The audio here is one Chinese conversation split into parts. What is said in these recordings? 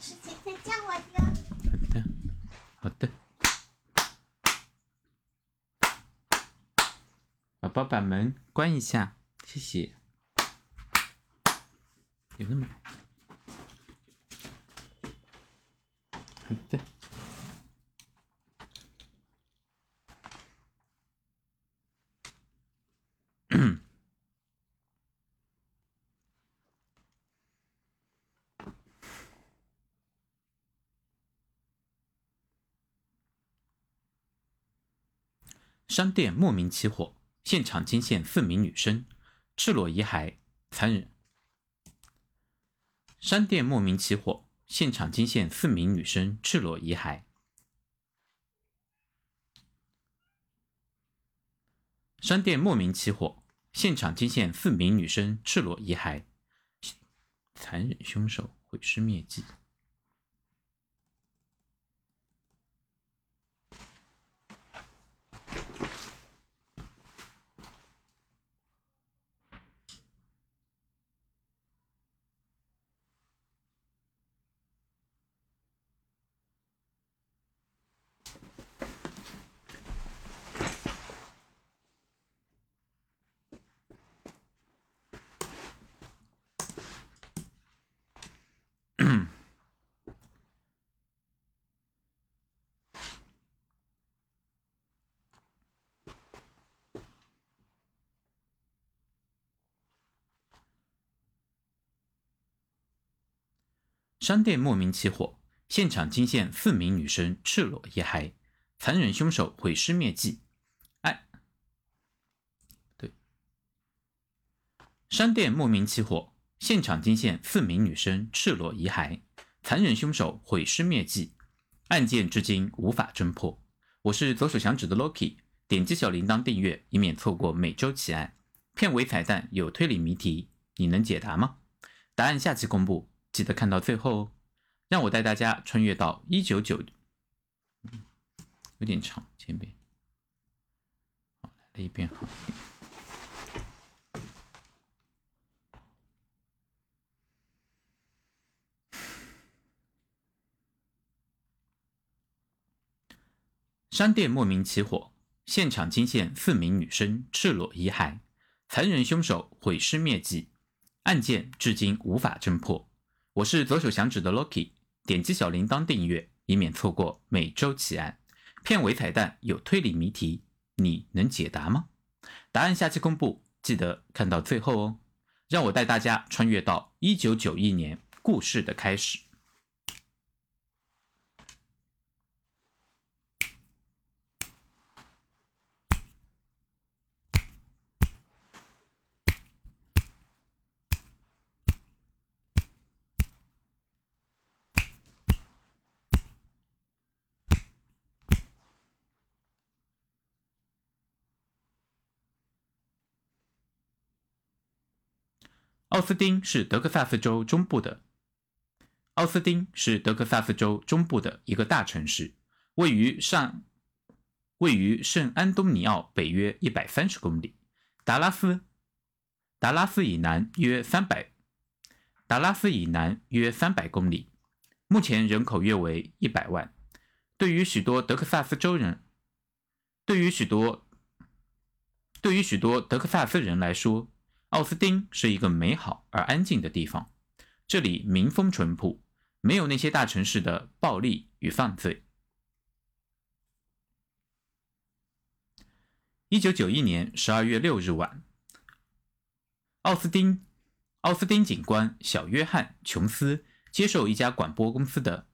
事情再叫我哟。好的，好的。宝宝把门关一下，谢谢。有那么好的。商店莫名起火，现场惊现四名女生，赤裸遗骸，残忍。商店莫名起火，现场惊现四名女生，赤裸遗骸。商店莫名起火，现场惊现四名女生，赤裸遗骸。残忍凶手毁尸灭迹。商店莫名起火，现场惊现四名女生赤裸遗骸，残忍凶手毁尸灭迹。哎，对，商店莫名起火，现场惊现四名女生赤裸遗骸，残忍凶手毁尸灭迹。案件至今无法侦破。我是左手响指的 Loki，点击小铃铛订阅，以免错过每周奇案。片尾彩蛋有推理谜题，你能解答吗？答案下期公布。记得看到最后哦！让我带大家穿越到一九九，有点长，前边好来一遍好。商店莫名起火，现场惊现四名女生赤裸遗骸，残忍凶手毁尸灭迹，案件至今无法侦破。我是左手响指的 Lucky，点击小铃铛订阅，以免错过每周奇案。片尾彩蛋有推理谜题，你能解答吗？答案下期公布，记得看到最后哦。让我带大家穿越到一九九一年，故事的开始。奥斯汀是德克萨斯州中部的。奥斯汀是德克萨斯州中部的一个大城市，位于上，位于圣安东尼奥北约一百三十公里，达拉斯，达拉斯以南约三百，达拉斯以南约三百公里。目前人口约为一百万。对于许多德克萨斯州人，对于许多，对于许多德克萨斯人来说。奥斯汀是一个美好而安静的地方，这里民风淳朴，没有那些大城市的暴力与犯罪。一九九一年十二月六日晚，奥斯汀奥斯汀警官小约翰·琼斯接受一家广播公司的。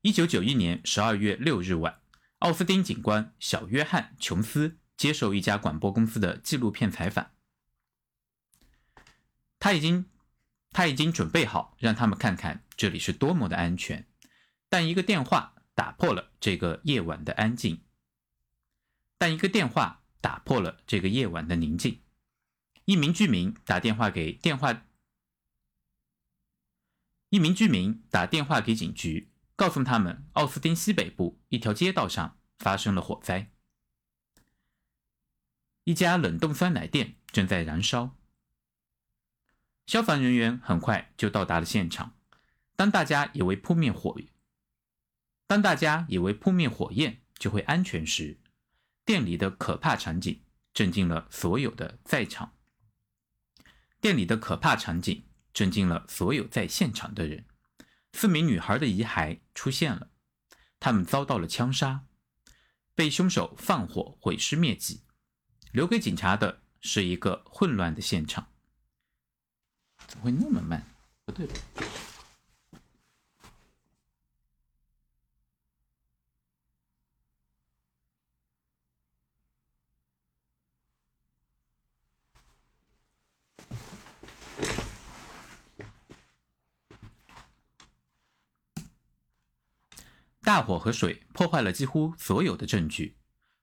一九九一年十二月六日晚，奥斯汀警官小约翰·琼斯。接受一家广播公司的纪录片采访，他已经他已经准备好让他们看看这里是多么的安全，但一个电话打破了这个夜晚的安静。但一个电话打破了这个夜晚的宁静。一名居民打电话给电话，一名居民打电话给警局，告诉他们奥斯汀西北部一条街道上发生了火灾。一家冷冻酸奶店正在燃烧。消防人员很快就到达了现场。当大家以为扑灭火，当大家以为扑灭火焰就会安全时，店里的可怕场景震惊了所有的在场。店里的可怕场景震惊了所有在现场的人。四名女孩的遗骸出现了，她们遭到了枪杀，被凶手放火毁尸灭迹，留给警察的是一个混乱的现场。怎么会那么慢？不对。大火和水破坏了几乎所有的证据，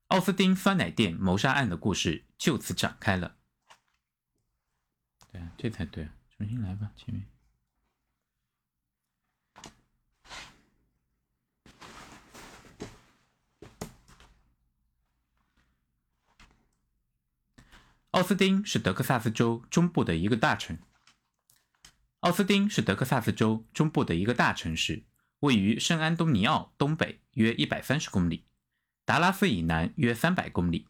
奥斯汀酸奶店谋杀案的故事就此展开了。对啊，这才对啊，重新来吧，前面。奥斯汀是德克萨斯州中部的一个大城。奥斯汀是德克萨斯州中部的一个大城市。位于圣安东尼奥东北约一百三十公里，达拉斯以南约三百公里。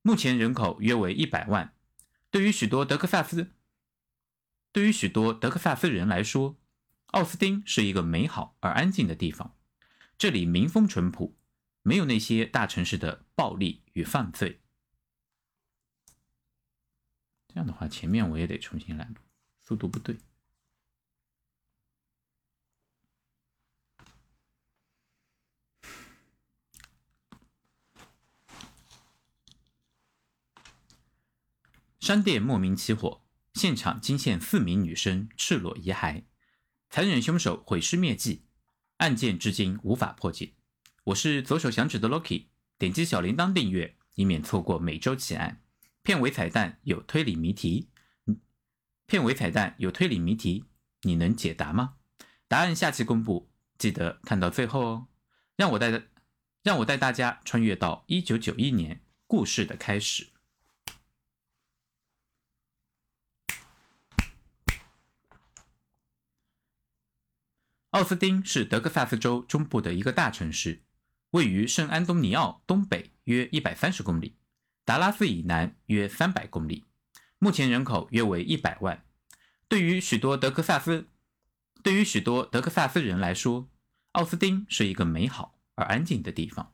目前人口约为一百万。对于许多德克萨斯，对于许多德克萨斯人来说，奥斯汀是一个美好而安静的地方。这里民风淳朴，没有那些大城市的暴力与犯罪。这样的话，前面我也得重新来，速度不对。商店莫名起火，现场惊现四名女生赤裸遗骸，残忍凶手毁尸灭迹，案件至今无法破解。我是左手响指的 Loki，点击小铃铛订阅，以免错过每周奇案。片尾彩蛋有推理谜题，片尾彩蛋有推理谜题，你能解答吗？答案下期公布，记得看到最后哦。让我带让我带大家穿越到一九九一年，故事的开始。奥斯汀是德克萨斯州中部的一个大城市，位于圣安东尼奥东北约一百三十公里，达拉斯以南约三百公里。目前人口约为一百万。对于许多德克萨斯，对于许多德克萨斯人来说，奥斯汀是一个美好而安静的地方。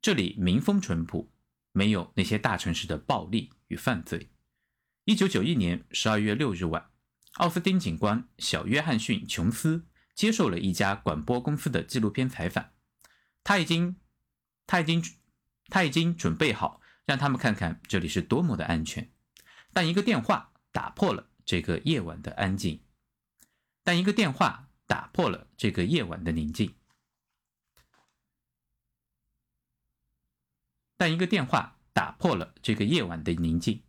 这里民风淳朴，没有那些大城市的暴力与犯罪。一九九一年十二月六日晚，奥斯汀警官小约翰逊·琼斯。接受了一家广播公司的纪录片采访，他已经，他已经，他已经准备好让他们看看这里是多么的安全。但一个电话打破了这个夜晚的安静。但一个电话打破了这个夜晚的宁静。但一个电话打破了这个夜晚的宁静。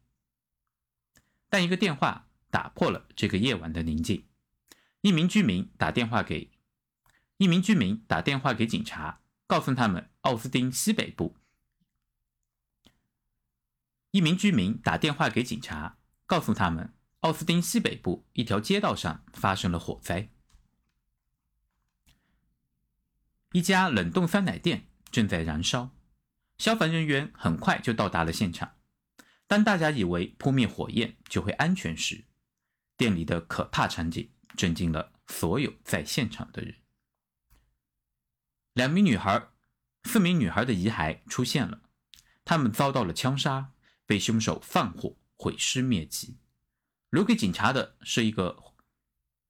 但一个电话打破了这个夜晚的宁静。一名居民打电话给一名居民打电话给警察，告诉他们奥斯汀西北部。一名居民打电话给警察，告诉他们奥斯汀西北部一条街道上发生了火灾，一家冷冻酸奶店正在燃烧。消防人员很快就到达了现场。当大家以为扑灭火焰就会安全时，店里的可怕场景。震惊了所有在现场的人。两名女孩、四名女孩的遗骸出现了，她们遭到了枪杀，被凶手放火毁尸灭迹。留给警察的是一个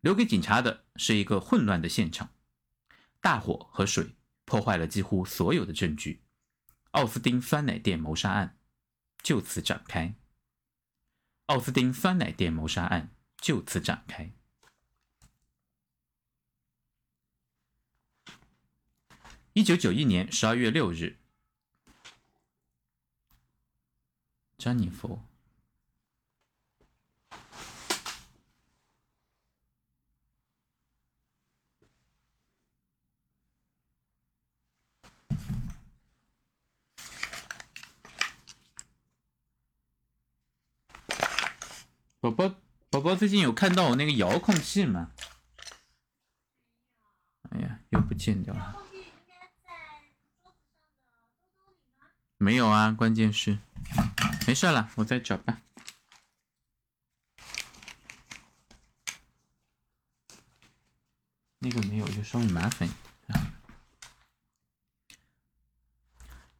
留给警察的是一个混乱的现场。大火和水破坏了几乎所有的证据。奥斯汀酸奶店谋杀案就此展开。奥斯汀酸奶店谋杀案就此展开。一九九一年十二月六日，詹妮弗。宝宝宝宝最近有看到我那个遥控器吗？哎呀，又不见掉了。没有啊，关键是，没事了，我再找吧。那个没有，就稍微麻烦一点。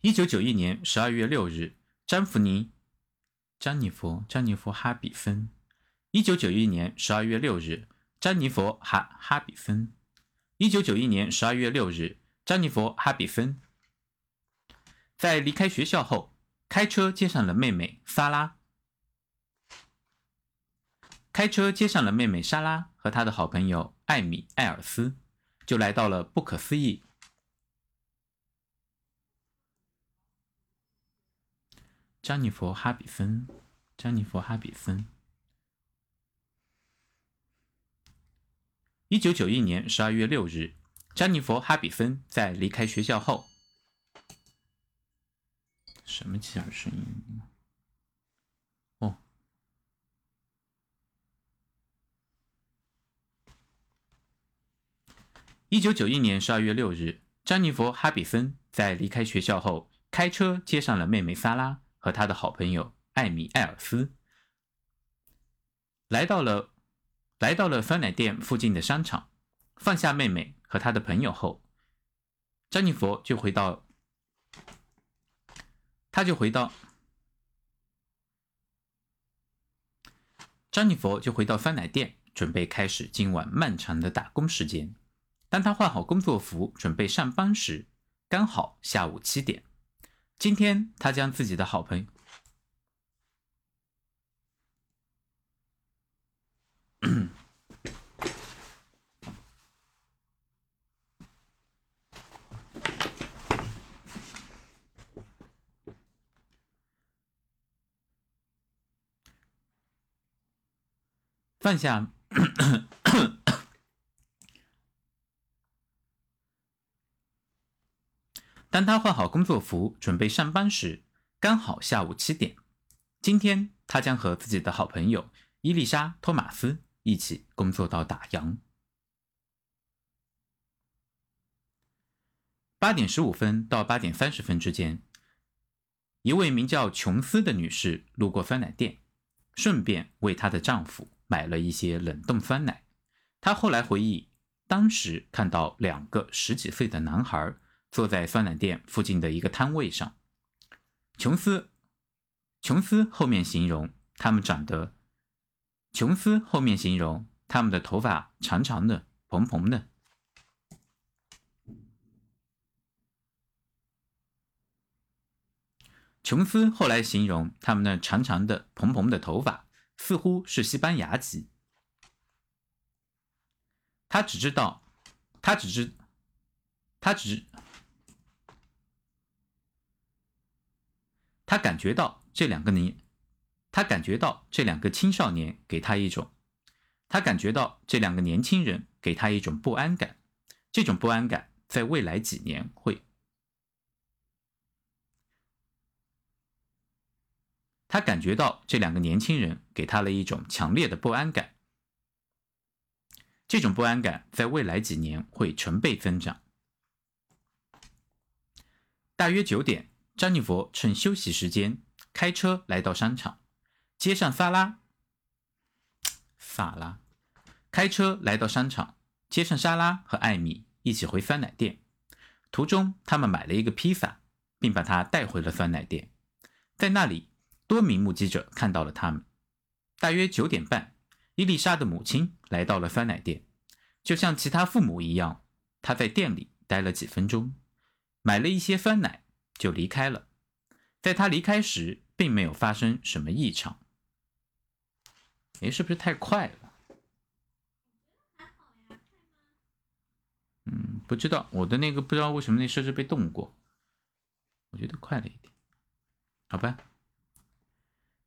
一九九一年十二月六日，詹弗尼、詹妮佛、詹妮佛·哈比芬。一九九一年十二月六日，詹妮佛·哈哈比芬。一九九一年十二月六日，詹妮佛·哈比芬在离开学校后，开车接上了妹妹萨拉。开车接上了妹妹莎拉和她的好朋友艾米·艾尔斯，就来到了不可思议。詹妮弗·哈比森，詹妮弗·哈比森。一九九一年十二月六日，詹妮弗·哈比森在离开学校后，什么奇怪声音？哦，一九九一年十二月六日，詹妮弗·哈比森在离开学校后，开车接上了妹妹萨拉和她的好朋友艾米·艾尔斯，来到了。来到了酸奶店附近的商场，放下妹妹和她的朋友后，詹妮弗就回到，他就回到，詹妮弗就回到酸奶店，准备开始今晚漫长的打工时间。当他换好工作服，准备上班时，刚好下午七点。今天他将自己的好朋友。放下。当他换好工作服，准备上班时，刚好下午七点。今天他将和自己的好朋友伊丽莎·托马斯一起工作到打烊。八点十五分到八点三十分之间，一位名叫琼斯的女士路过酸奶店，顺便为她的丈夫。买了一些冷冻酸奶。他后来回忆，当时看到两个十几岁的男孩坐在酸奶店附近的一个摊位上。琼斯，琼斯后面形容他们长得，琼斯后面形容他们的头发长长的、蓬蓬的。琼斯后来形容他们那长长的、蓬蓬的头发。似乎是西班牙籍。他只知道，他只知，他只，他感觉到这两个年，他感觉到这两个青少年给他一种，他感觉到这两个年轻人给他一种不安感。这种不安感在未来几年会。他感觉到这两个年轻人给他了一种强烈的不安感，这种不安感在未来几年会成倍增长。大约九点，詹妮弗趁休息时间开车来到商场，接上萨拉。萨拉开车来到商场，接上莎拉和艾米一起回酸奶店。途中，他们买了一个披萨，并把它带回了酸奶店，在那里。多名目击者看到了他们。大约九点半，伊丽莎的母亲来到了酸奶店，就像其他父母一样，她在店里待了几分钟，买了一些酸奶就离开了。在她离开时，并没有发生什么异常。哎，是不是太快了？嗯，不知道，我的那个不知道为什么那设置被动过，我觉得快了一点，好吧。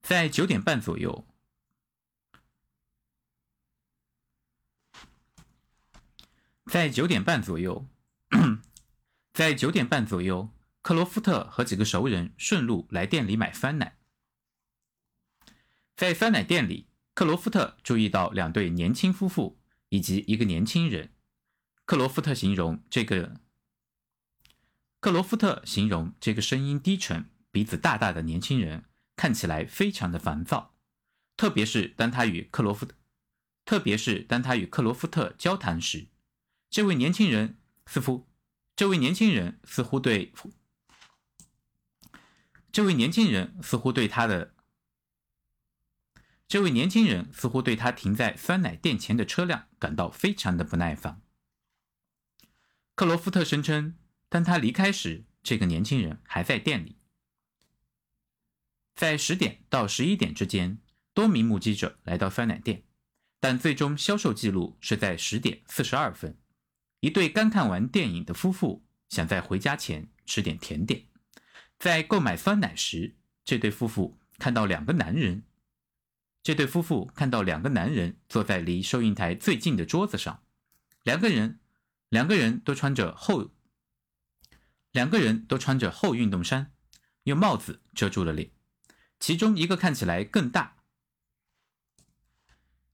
在九点半左右，在九点半左右，在九点半左右，克罗夫特和几个熟人顺路来店里买酸奶。在酸奶店里，克罗夫特注意到两对年轻夫妇以及一个年轻人。克罗夫特形容这个，克罗夫特形容这个声音低沉、鼻子大大的年轻人看起来非常的烦躁，特别是当他与克罗夫特，特别是当他与克罗夫特交谈时，这位年轻人似乎，这位年轻人似乎对。这位年轻人似乎对他的，这位年轻人似乎对他停在酸奶店前的车辆感到非常的不耐烦。克罗夫特声称，当他离开时，这个年轻人还在店里。在十点到十一点之间，多名目击者来到酸奶店，但最终销售记录是在十点四十二分。一对刚看完电影的夫妇想在回家前吃点甜点。在购买酸奶时，这对夫妇看到两个男人。这对夫妇看到两个男人坐在离收银台最近的桌子上，两个人，两个人都穿着厚，两个人都穿着厚运动衫，用帽子遮住了脸。其中一个看起来更大，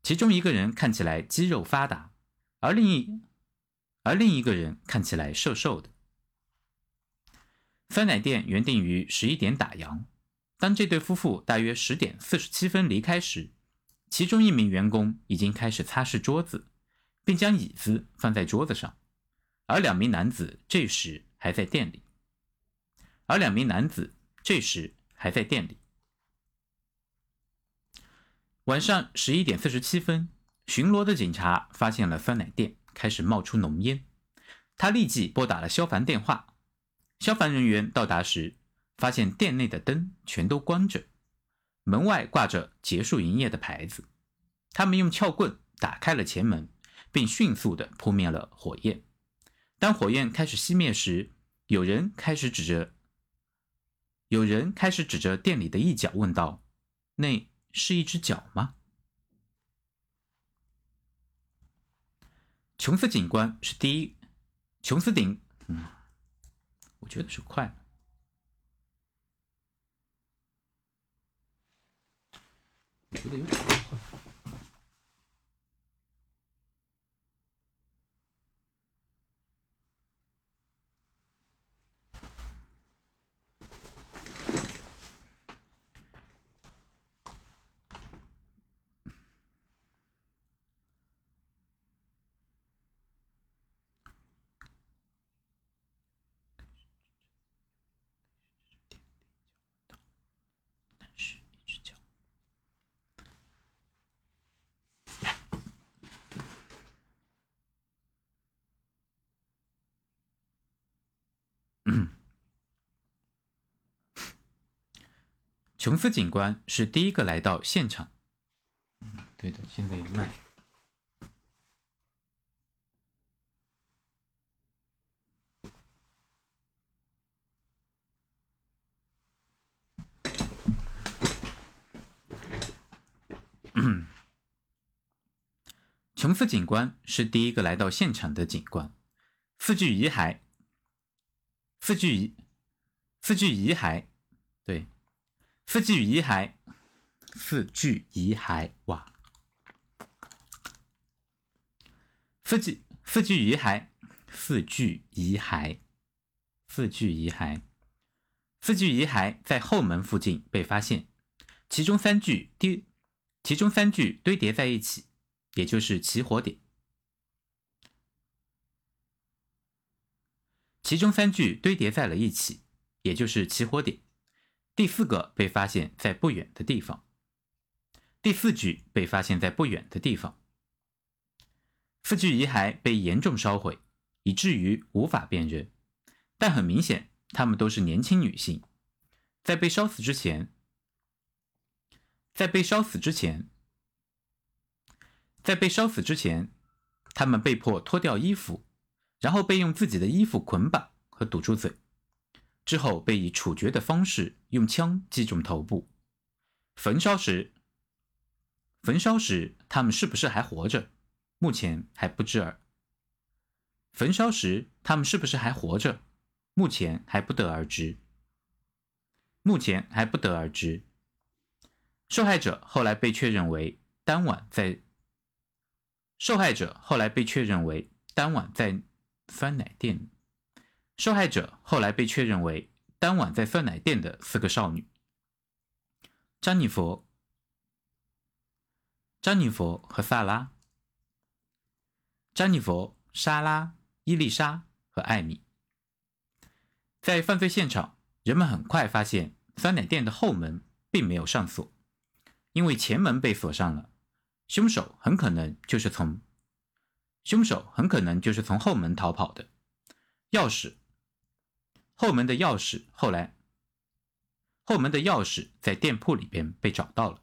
其中一个人看起来肌肉发达，而另一，而另一个人看起来瘦瘦的。酸奶店原定于十一点打烊。当这对夫妇大约十点四十七分离开时，其中一名员工已经开始擦拭桌子，并将椅子放在桌子上，而两名男子这时还在店里。而两名男子这时还在店里。晚上十一点四十七分，巡逻的警察发现了酸奶店开始冒出浓烟，他立即拨打了消防电话。消防人员到达时，发现店内的灯全都关着，门外挂着结束营业的牌子。他们用撬棍打开了前门，并迅速地扑灭了火焰。当火焰开始熄灭时，有人开始指着，有人开始指着店里的一角问道：“那是一只脚吗？”琼斯警官是第一，琼斯顶，嗯。我觉得是快。我觉得有点快。琼斯警官是第一个来到现场。嗯，对的，现在也慢。琼斯警官是第一个来到现场的警官。四具遗骸，四具遗，四具遗骸，四具遗骸，四具遗骸，哇！四具四具遗骸，四具遗骸，四具遗骸，四具遗骸在后门附近被发现，其中三具堆，其中三具堆叠在一起，也就是起火点。其中三具堆叠在了一起，也就是起火点。第四个被发现在不远的地方，第四具被发现在不远的地方。四具遗骸被严重烧毁，以至于无法辨认，但很明显，她们都是年轻女性。在被烧死之前，在被烧死之前，在被烧死之前，她们被迫脱掉衣服，然后被用自己的衣服捆绑和堵住嘴。之后被以处决的方式用枪击中头部。焚烧时，焚烧时他们是不是还活着？目前还不知而。焚烧时他们是不是还活着？目前还不得而知。目前还不得而知。受害者后来被确认为当晚在受害者后来被确认为当晚在酸奶店。受害者后来被确认为当晚在酸奶店的四个少女：詹妮弗、詹妮弗和萨拉、詹妮弗、莎拉、伊丽莎和艾米。在犯罪现场，人们很快发现酸奶店的后门并没有上锁，因为前门被锁上了。凶手很可能就是从凶手很可能就是从后门逃跑的。钥匙。后门的钥匙后来，后门的钥匙在店铺里边被找到了。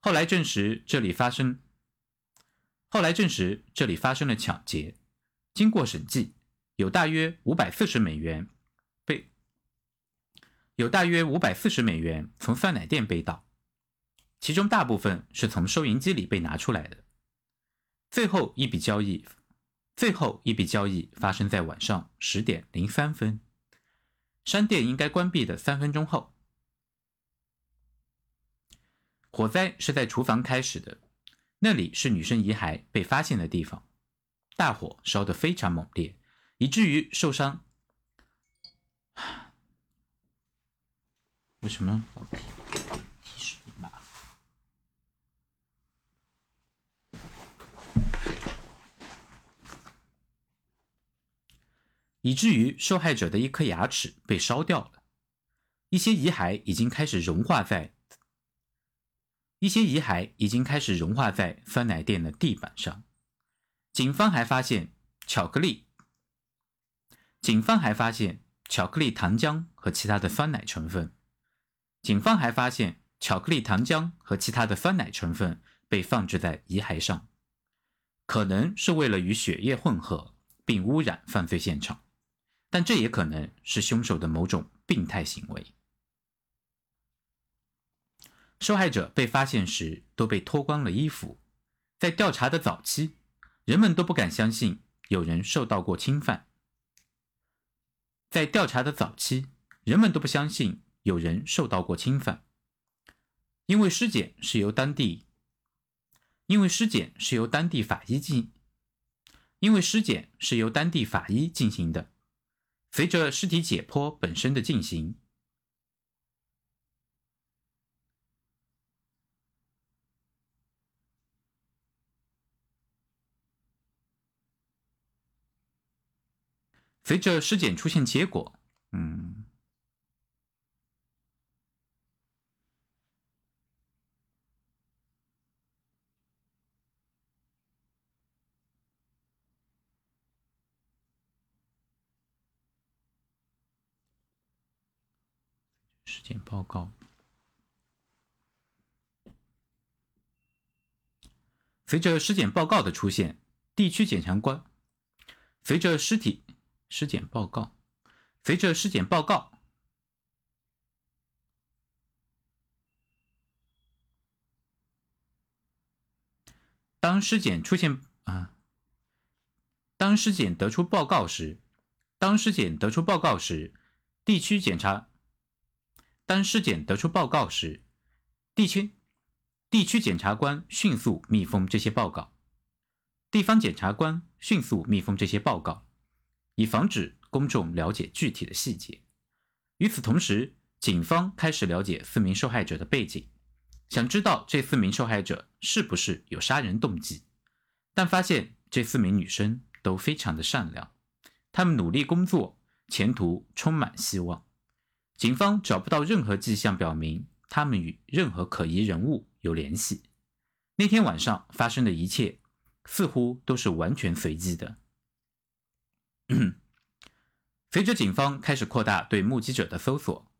后来证实这里发生，后来证实这里发生了抢劫。经过审计，有大约五百四十美元被，有大约五百四十美元从酸奶店被盗，其中大部分是从收银机里被拿出来的。最后一笔交易。最后一笔交易发生在晚上十点零三分，商店应该关闭的三分钟后。火灾是在厨房开始的，那里是女生遗骸被发现的地方。大火烧得非常猛烈，以至于受伤。为什么？以至于受害者的一颗牙齿被烧掉了，一些遗骸已经开始融化在一些遗骸已经开始融化在酸奶店的地板上。警方还发现巧克力，警方还发现巧克力糖浆和其他的酸奶成分。警方还发现巧克力糖浆和其他的酸奶成分被放置在遗骸上，可能是为了与血液混合并污染犯罪现场。但这也可能是凶手的某种病态行为。受害者被发现时都被脱光了衣服，在调查的早期，人们都不敢相信有人受到过侵犯。在调查的早期，人们都不相信有人受到过侵犯，因为尸检是由当地，因为尸检是由当地法医进，因为尸检是由当地法医进行的。随着尸体解剖本身的进行，随着尸检出现结果，嗯。尸检报告。随着尸检报告的出现，地区检察官随着尸体尸检报告，随着尸检报告，当尸检出现啊，当尸检得出报告时，当尸检得出报告时，地区检察。当尸检得出报告时，地区地区检察官迅速密封这些报告，地方检察官迅速密封这些报告，以防止公众了解具体的细节。与此同时，警方开始了解四名受害者的背景，想知道这四名受害者是不是有杀人动机，但发现这四名女生都非常的善良，她们努力工作，前途充满希望。警方找不到任何迹象表明他们与任何可疑人物有联系。那天晚上发生的一切似乎都是完全随机的。随着警方开始扩大对目击者的搜索，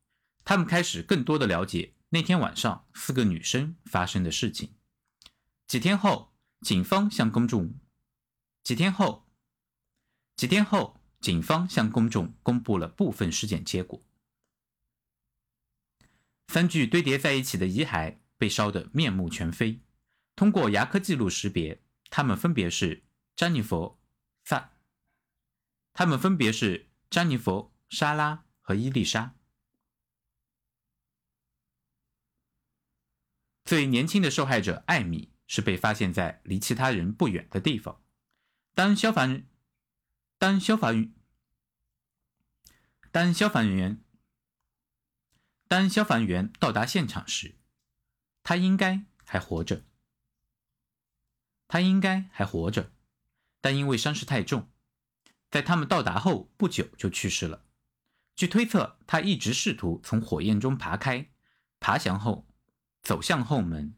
他们开始更多的了解那天晚上四个女生发生的事情。几天后，警方向公众几天后几天后，警方向公众公布了部分尸检结果。三具堆叠在一起的遗骸被烧得面目全非。通过牙科记录识别，他们分别是詹妮弗、萨，他们分别是詹妮弗、莎拉和伊丽莎。最年轻的受害者艾米是被发现在离其他人不远的地方。当消防当消防当消防员当消防员到达现场时，他应该还活着。他应该还活着，但因为伤势太重，在他们到达后不久就去世了。据推测，他一直试图从火焰中爬开，爬翔后，走向后门，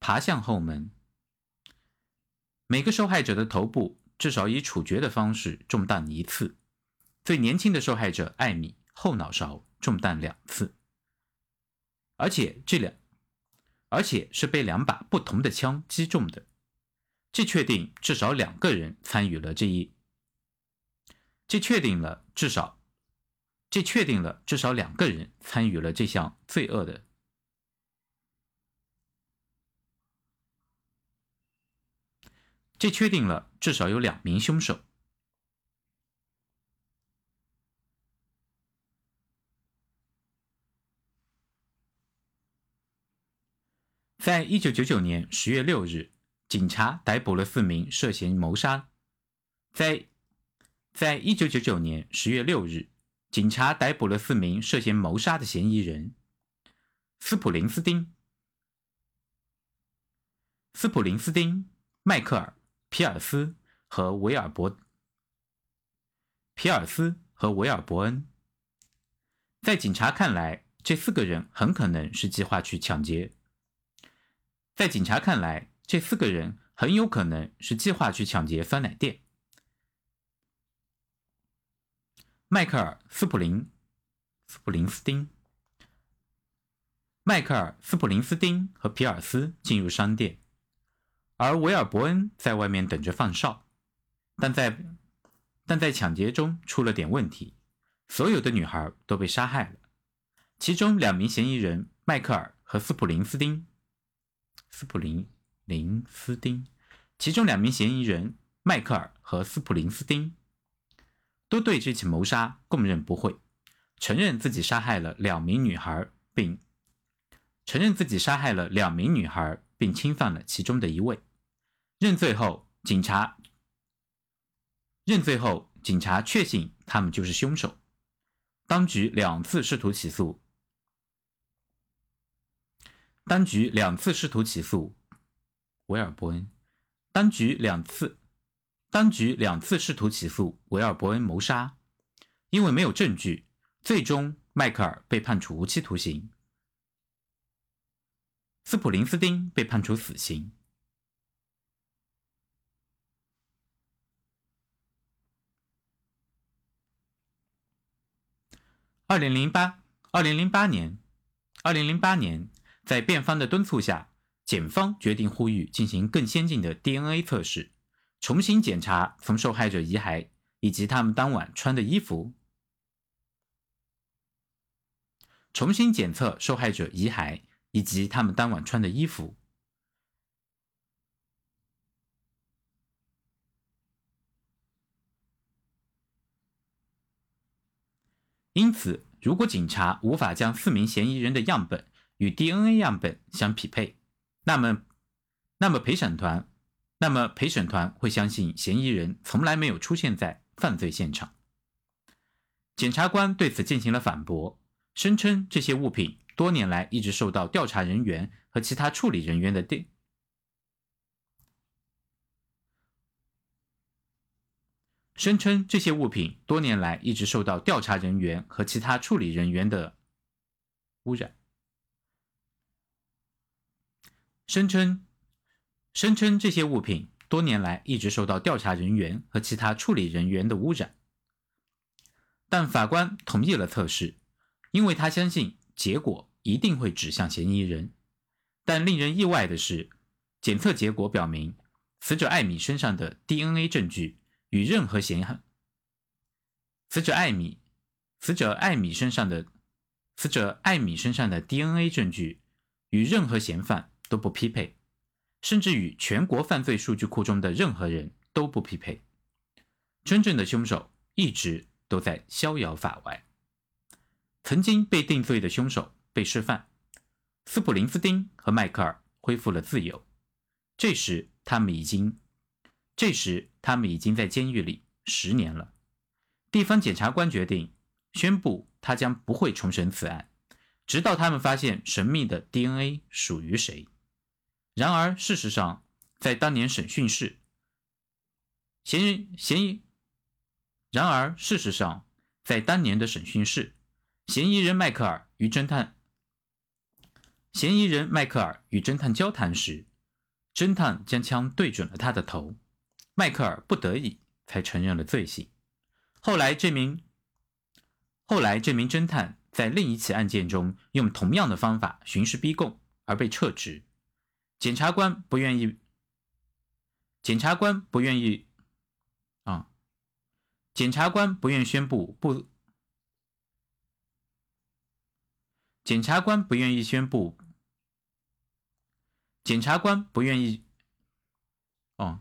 爬向后门。每个受害者的头部至少以处决的方式中弹一次。最年轻的受害者艾米后脑勺中弹两次，而且这两，而且是被两把不同的枪击中的。这确定至少两个人参与了这一，这确定了至少，这确定了至少两个人参与了这项罪恶的。这确定了至少有两名凶手。在一九九九年十月六日，警察逮捕了四名涉嫌谋杀。在在一九九九年十月六日，警察逮捕了四名涉嫌谋杀的嫌疑人：斯普林斯丁、斯普林斯丁、迈克尔。皮尔斯和维尔伯，皮尔斯和维尔伯恩，在警察看来，这四个人很可能是计划去抢劫。在警察看来，这四个人很有可能是计划去抢劫酸奶店。迈克尔·斯普林斯普林斯丁，迈克尔·斯普林斯丁和皮尔斯进入商店。而维尔伯恩在外面等着放哨，但在但在抢劫中出了点问题，所有的女孩都被杀害了。其中两名嫌疑人迈克尔和斯普林斯丁，斯普林林斯丁，其中两名嫌疑人迈克尔和斯普林斯丁都对这起谋杀供认不讳，承认自己杀害了两名女孩，并承认自己杀害了两名女孩，并侵犯了其中的一位。认罪后，警察认罪后，警察确信他们就是凶手。当局两次试图起诉，当局两次试图起诉。维尔伯恩。当局两次，当局两次试图起诉。维尔伯恩谋杀，因为没有证据，最终迈克尔被判处无期徒刑，斯普林斯丁被判处死刑。二零零八，二零零八年，二零零八年，在辩方的敦促下，检方决定呼吁进行更先进的 DNA 测试，重新检查从受害者遗骸以及他们当晚穿的衣服，重新检测受害者遗骸以及他们当晚穿的衣服。因此，如果警察无法将四名嫌疑人的样本与 DNA 样本相匹配，那么，那么陪审团，那么陪审团会相信嫌疑人从来没有出现在犯罪现场。检察官对此进行了反驳，声称这些物品多年来一直受到调查人员和其他处理人员的调。声称这些物品多年来一直受到调查人员和其他处理人员的污染。声称，声称这些物品多年来一直受到调查人员和其他处理人员的污染。但法官同意了测试，因为他相信结果一定会指向嫌疑人。但令人意外的是，检测结果表明，死者艾米身上的 DNA 证据。与任何嫌犯，死者艾米，死者艾米身上的死者艾米身上的 DNA 证据与任何嫌犯都不匹配，甚至与全国犯罪数据库中的任何人都不匹配。真正的凶手一直都在逍遥法外。曾经被定罪的凶手被释放，斯普林斯丁和迈克尔恢复了自由。这时，他们已经，这时他们已经在监狱里十年了。地方检察官决定宣布，他将不会重审此案，直到他们发现神秘的 DNA 属于谁。然而，事实上，在当年审讯室，嫌疑嫌疑。然而，事实上，在当年的审讯室，嫌疑人迈克尔与侦探嫌疑人迈克尔与侦探交谈时，侦探将枪对准了他的头，迈克尔不得已才承认了罪行。后来，这名后来这名侦探在另一起案件中用同样的方法徇私逼供而被撤职。检察官不愿意，检察官不愿意，啊，检察官不愿宣布不，检察官不愿意宣布，检察官不愿意，哦。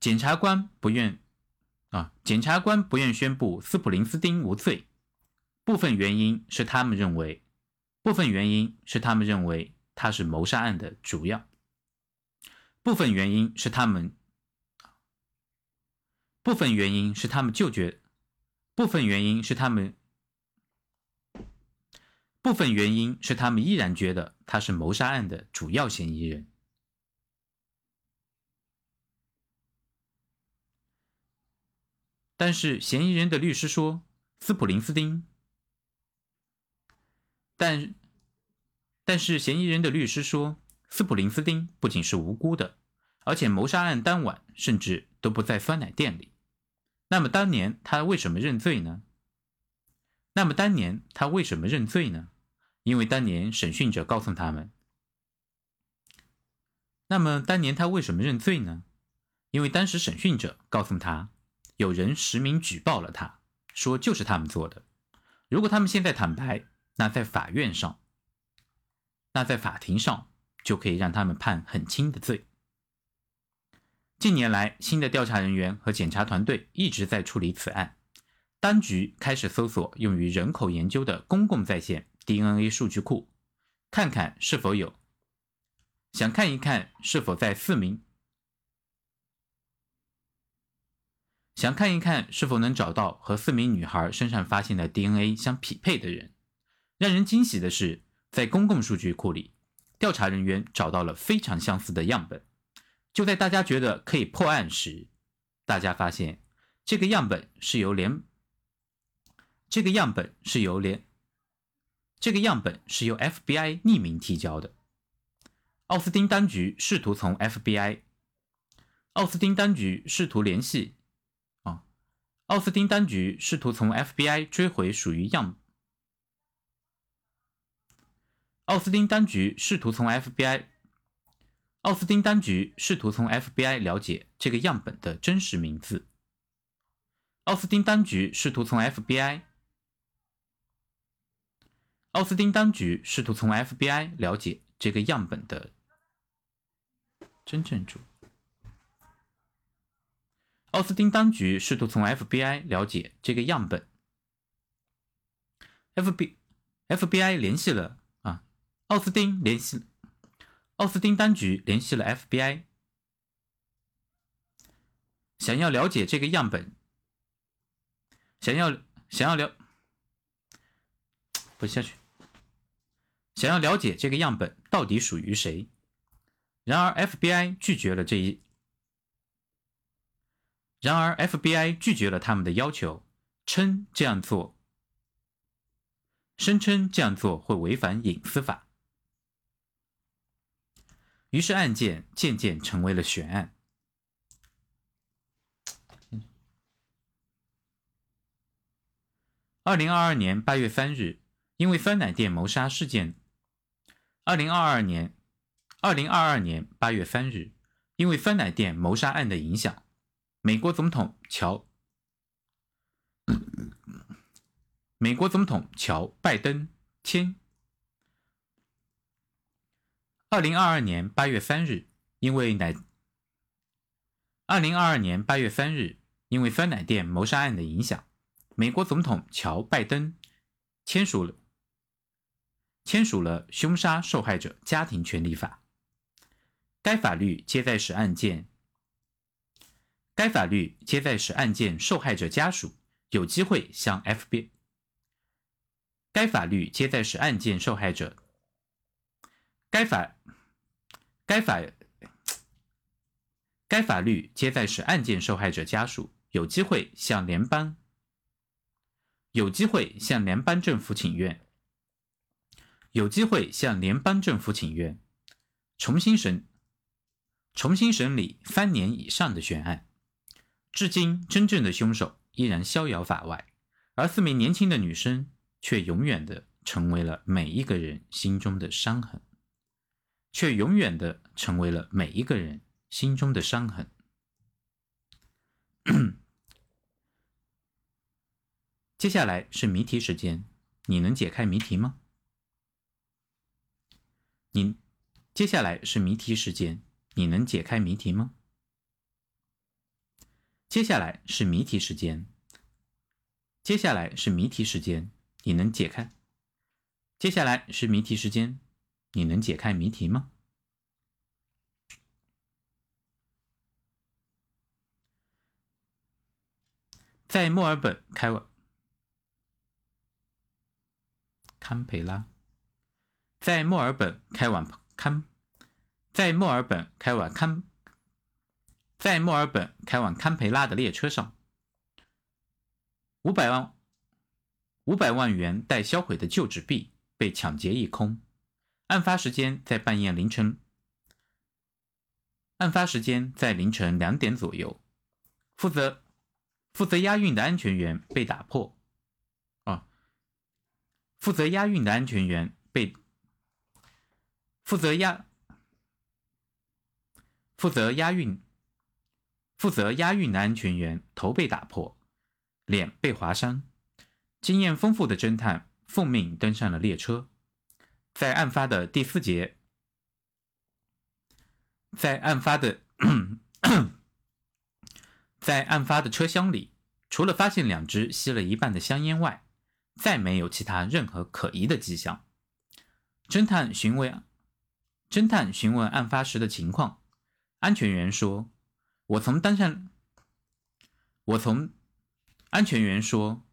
检察官不愿啊，检察官不愿宣布斯普林斯丁无罪。部分原因是他们认为，部分原因是他们认为他是谋杀案的主要。部分原因是他们，部分原因是他们就觉，部分原因是他们，部分原因是他们依然觉得他是谋杀案的主要嫌疑人。但是嫌疑人的律师说，斯普林斯丁。但，但是嫌疑人的律师说，斯普林斯丁不仅是无辜的，而且谋杀案当晚甚至都不在酸奶店里。那么当年他为什么认罪呢？那么当年他为什么认罪呢？因为当年审讯者告诉他们。那么当年他为什么认罪呢？因为当时审讯者告诉他。有人实名举报了他，说就是他们做的。如果他们现在坦白，那在法院上，那在法庭上就可以让他们判很轻的罪。近年来，新的调查人员和检察团队一直在处理此案。当局开始搜索用于人口研究的公共在线 DNA 数据库，看看是否有，想看一看是否在四名。想看一看是否能找到和四名女孩身上发现的 DNA 相匹配的人。让人惊喜的是，在公共数据库里，调查人员找到了非常相似的样本。就在大家觉得可以破案时，大家发现这个样本是由联这个样本是由联这个样本是由 FBI 匿名提交的。奥斯汀当局试图从 FBI 奥斯汀当局试图联系啊。奥斯汀当局试图从 FBI 追回属于样。奥斯汀当局试图从 FBI。奥斯汀当局试图从 FBI 了解这个样本的真实名字。奥斯汀当局试图从 FBI。奥斯汀当局试图从 FBI 了解这个样本的真正主。奥斯汀当局试图从 FBI 了解这个样本。FB FBI 联系了，奥斯汀联系，奥斯汀当局联系了 FBI，想要了解这个样本，想要想要了，不下去，想要了解这个样本到底属于谁。然而 FBI 拒绝了这一。然而，FBI 拒绝了他们的要求，称这样做，声称这样做会违反隐私法。于是，案件渐渐成为了悬案。二零二二年八月三日，因为酸奶店谋杀事件。二零二二年，二零二二年八月三日，因为酸奶店谋杀案的影响。美国总统乔，美国总统乔·拜登签。二零二二年八月三日，因为奶，二零二二年八月三日，因为酸奶店谋杀案的影响，美国总统乔·拜登签署了签署了凶杀受害者家庭权利法。该法律皆在使案件，该法律皆在使案件受害者家属有机会向 FBI。该法律皆在使案件受害者，该法该法该法律皆在使案件受害者家属有机会向联邦有机会向联邦政府请愿，有机会向联邦政府请愿，重新审重新审理三年以上的悬案。至今，真正的凶手依然逍遥法外，而四名年轻的女生。却永远的成为了每一个人心中的伤痕，却永远的成为了每一个人心中的伤痕。接下来是谜题时间，你能解开谜题吗？你，接下来是谜题时间，你能解开谜题吗？接下来是谜题时间，接下来是谜题时间。你能解开？接下来是谜题时间，你能解开谜题吗？在墨尔本开往堪培拉，在墨尔本开往堪，在墨尔本开往堪，在墨尔本开往堪培拉的列车上，五百万。五百万元待销毁的旧纸币被抢劫一空。案发时间在半夜凌晨。案发时间在凌晨两点左右。负责负责押运的安全员被打破。啊，负责押运的安全员被负责押负责押运负责押运的安全员头被打破，脸被划伤。经验丰富的侦探奉命登上了列车，在案发的第四节，在案发的在案发的车厢里，除了发现两支吸了一半的香烟外，再没有其他任何可疑的迹象。侦探询问侦探询问案发时的情况，安全员说：“我从登上，我从安全员说。”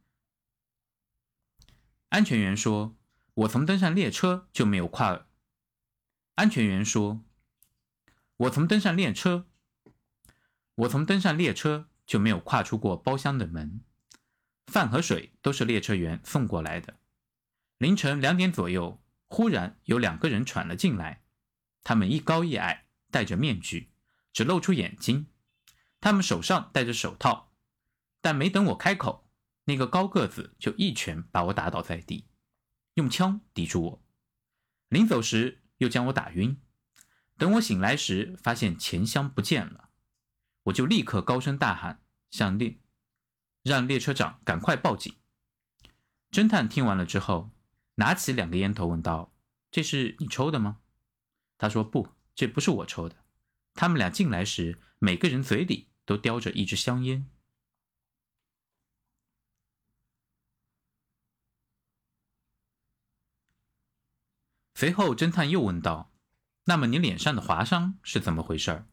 安全员说：“我从登上列车就没有跨。”安全员说：“我从登上列车，我从登上列车就没有跨出过包厢的门。饭和水都是列车员送过来的。凌晨两点左右，忽然有两个人闯了进来，他们一高一矮，戴着面具，只露出眼睛。他们手上戴着手套，但没等我开口。”那个高个子就一拳把我打倒在地，用枪抵住我，临走时又将我打晕。等我醒来时，发现钱箱不见了，我就立刻高声大喊，向列让列车长赶快报警。侦探听完了之后，拿起两个烟头问道：“这是你抽的吗？”他说：“不，这不是我抽的。”他们俩进来时，每个人嘴里都叼着一支香烟。随后，侦探又问道：“那么你脸上的划伤是怎么回事？”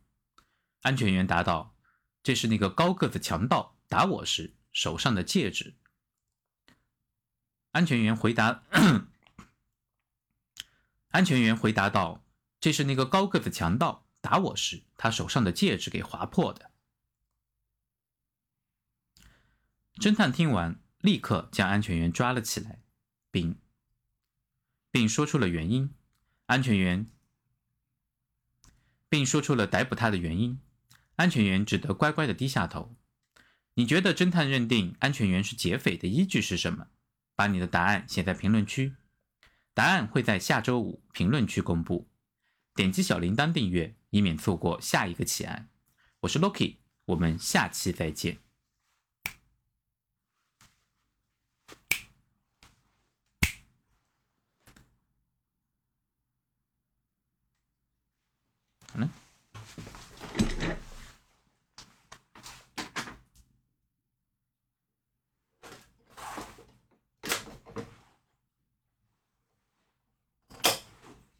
安全员答道：“这是那个高个子强盗打我时手上的戒指。”安全员回答：“ 安全员回答道：‘这是那个高个子强盗打我时他手上的戒指给划破的。’”侦探听完，立刻将安全员抓了起来，并。并说出了原因，安全员，并说出了逮捕他的原因，安全员只得乖乖的低下头。你觉得侦探认定安全员是劫匪的依据是什么？把你的答案写在评论区，答案会在下周五评论区公布。点击小铃铛订阅，以免错过下一个奇案。我是 Loki，我们下期再见。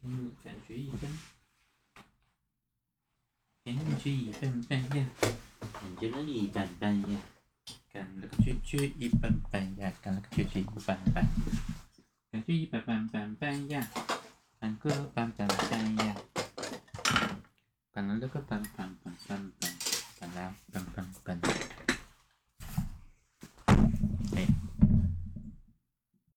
嗯，感觉一般。感觉一般般呀，感觉一般般呀，感觉觉一般般呀，感觉觉一般般，感觉一般般般般呀，感觉般般般呀，感觉那个般般般般般，般啦般般般。